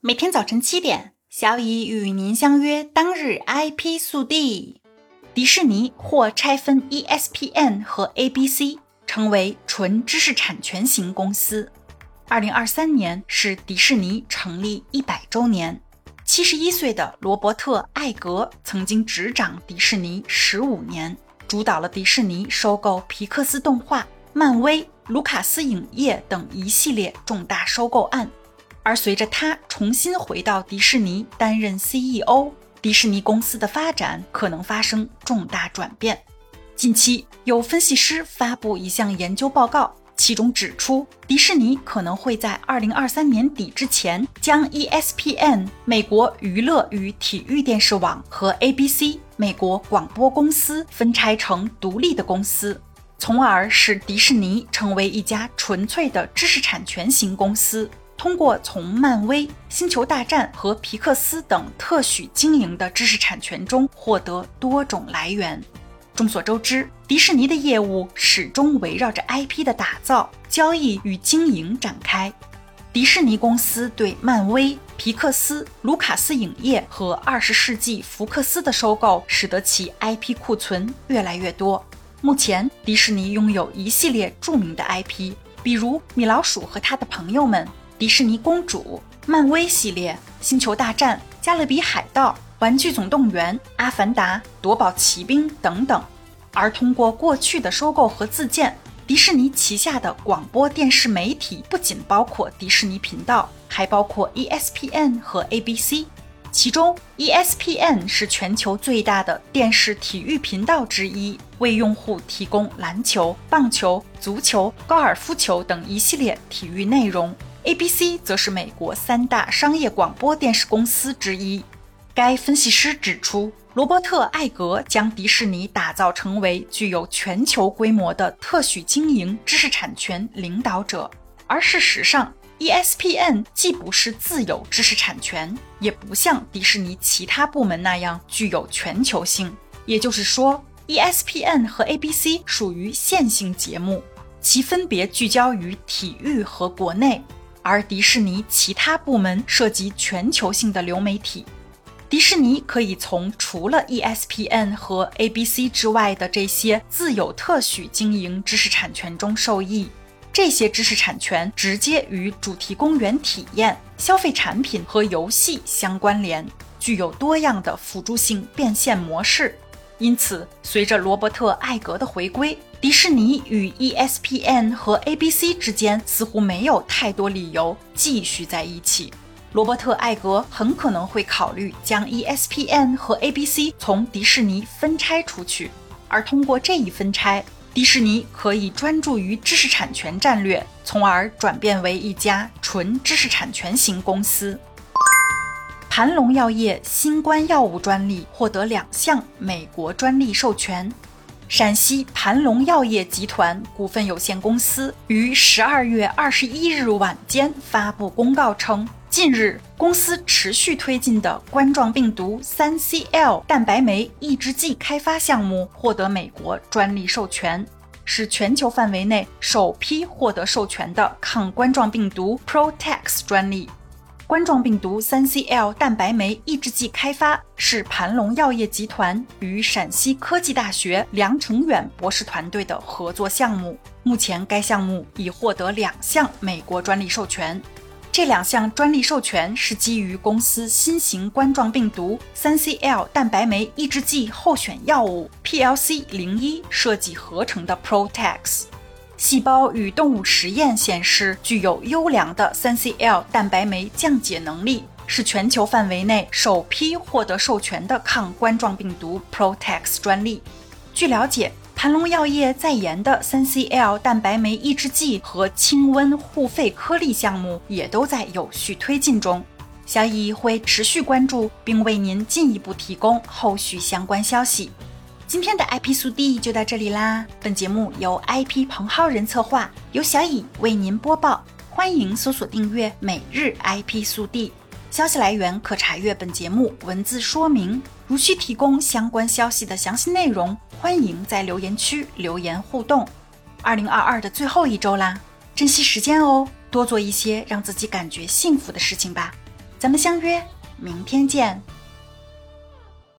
每天早晨七点，小乙与您相约。当日 IP 速递：迪士尼或拆分 ESPN 和 ABC，成为纯知识产权型公司。二零二三年是迪士尼成立一百周年。七十一岁的罗伯特·艾格曾经执掌迪士尼十五年，主导了迪士尼收购皮克斯动画、漫威、卢卡斯影业等一系列重大收购案。而随着他重新回到迪士尼担任 CEO，迪士尼公司的发展可能发生重大转变。近期有分析师发布一项研究报告，其中指出，迪士尼可能会在2023年底之前将 ESPN 美国娱乐与体育电视网和 ABC 美国广播公司分拆成独立的公司，从而使迪士尼成为一家纯粹的知识产权型公司。通过从漫威、星球大战和皮克斯等特许经营的知识产权中获得多种来源。众所周知，迪士尼的业务始终围绕着 IP 的打造、交易与经营展开。迪士尼公司对漫威、皮克斯、卢卡斯影业和二十世纪福克斯的收购，使得其 IP 库存越来越多。目前，迪士尼拥有一系列著名的 IP，比如米老鼠和他的朋友们。迪士尼公主、漫威系列、星球大战、加勒比海盗、玩具总动员、阿凡达、夺宝奇兵等等。而通过过去的收购和自建，迪士尼旗下的广播电视媒体不仅包括迪士尼频道，还包括 ESPN 和 ABC。其中，ESPN 是全球最大的电视体育频道之一，为用户提供篮球、棒球、足球、高尔夫球等一系列体育内容。ABC 则是美国三大商业广播电视公司之一。该分析师指出，罗伯特·艾格将迪士尼打造成为具有全球规模的特许经营知识产权领导者。而事实上，ESPN 既不是自有知识产权，也不像迪士尼其他部门那样具有全球性。也就是说，ESPN 和 ABC 属于线性节目，其分别聚焦于体育和国内。而迪士尼其他部门涉及全球性的流媒体，迪士尼可以从除了 ESPN 和 ABC 之外的这些自有特许经营知识产权中受益。这些知识产权直接与主题公园体验、消费产品和游戏相关联，具有多样的辅助性变现模式。因此，随着罗伯特·艾格的回归，迪士尼与 ESPN 和 ABC 之间似乎没有太多理由继续在一起。罗伯特·艾格很可能会考虑将 ESPN 和 ABC 从迪士尼分拆出去，而通过这一分拆，迪士尼可以专注于知识产权战略，从而转变为一家纯知识产权型公司。盘龙药业新冠药物专利获得两项美国专利授权。陕西盘龙药业集团股份有限公司于十二月二十一日晚间发布公告称，近日公司持续推进的冠状病毒三 CL 蛋白酶抑制剂开发项目获得美国专利授权，是全球范围内首批获得授权的抗冠状病毒 Protex 专利。冠状病毒三 CL 蛋白酶抑制剂开发是盘龙药业集团与陕西科技大学梁成远博士团队的合作项目。目前，该项目已获得两项美国专利授权。这两项专利授权是基于公司新型冠状病毒三 CL 蛋白酶抑制剂候选药物 PLC 零一设计合成的 Protex。细胞与动物实验显示，具有优良的 3CL 蛋白酶降解能力，是全球范围内首批获得授权的抗冠状病毒 Protex 专利。据了解，盘龙药业在研的 3CL 蛋白酶抑制剂和清瘟护肺颗粒项目也都在有序推进中。小乙会持续关注，并为您进一步提供后续相关消息。今天的 IP 速递就到这里啦！本节目由 IP 彭浩人策划，由小乙为您播报。欢迎搜索订阅每日 IP 速递，消息来源可查阅本节目文字说明。如需提供相关消息的详细内容，欢迎在留言区留言互动。二零二二的最后一周啦，珍惜时间哦，多做一些让自己感觉幸福的事情吧。咱们相约明天见。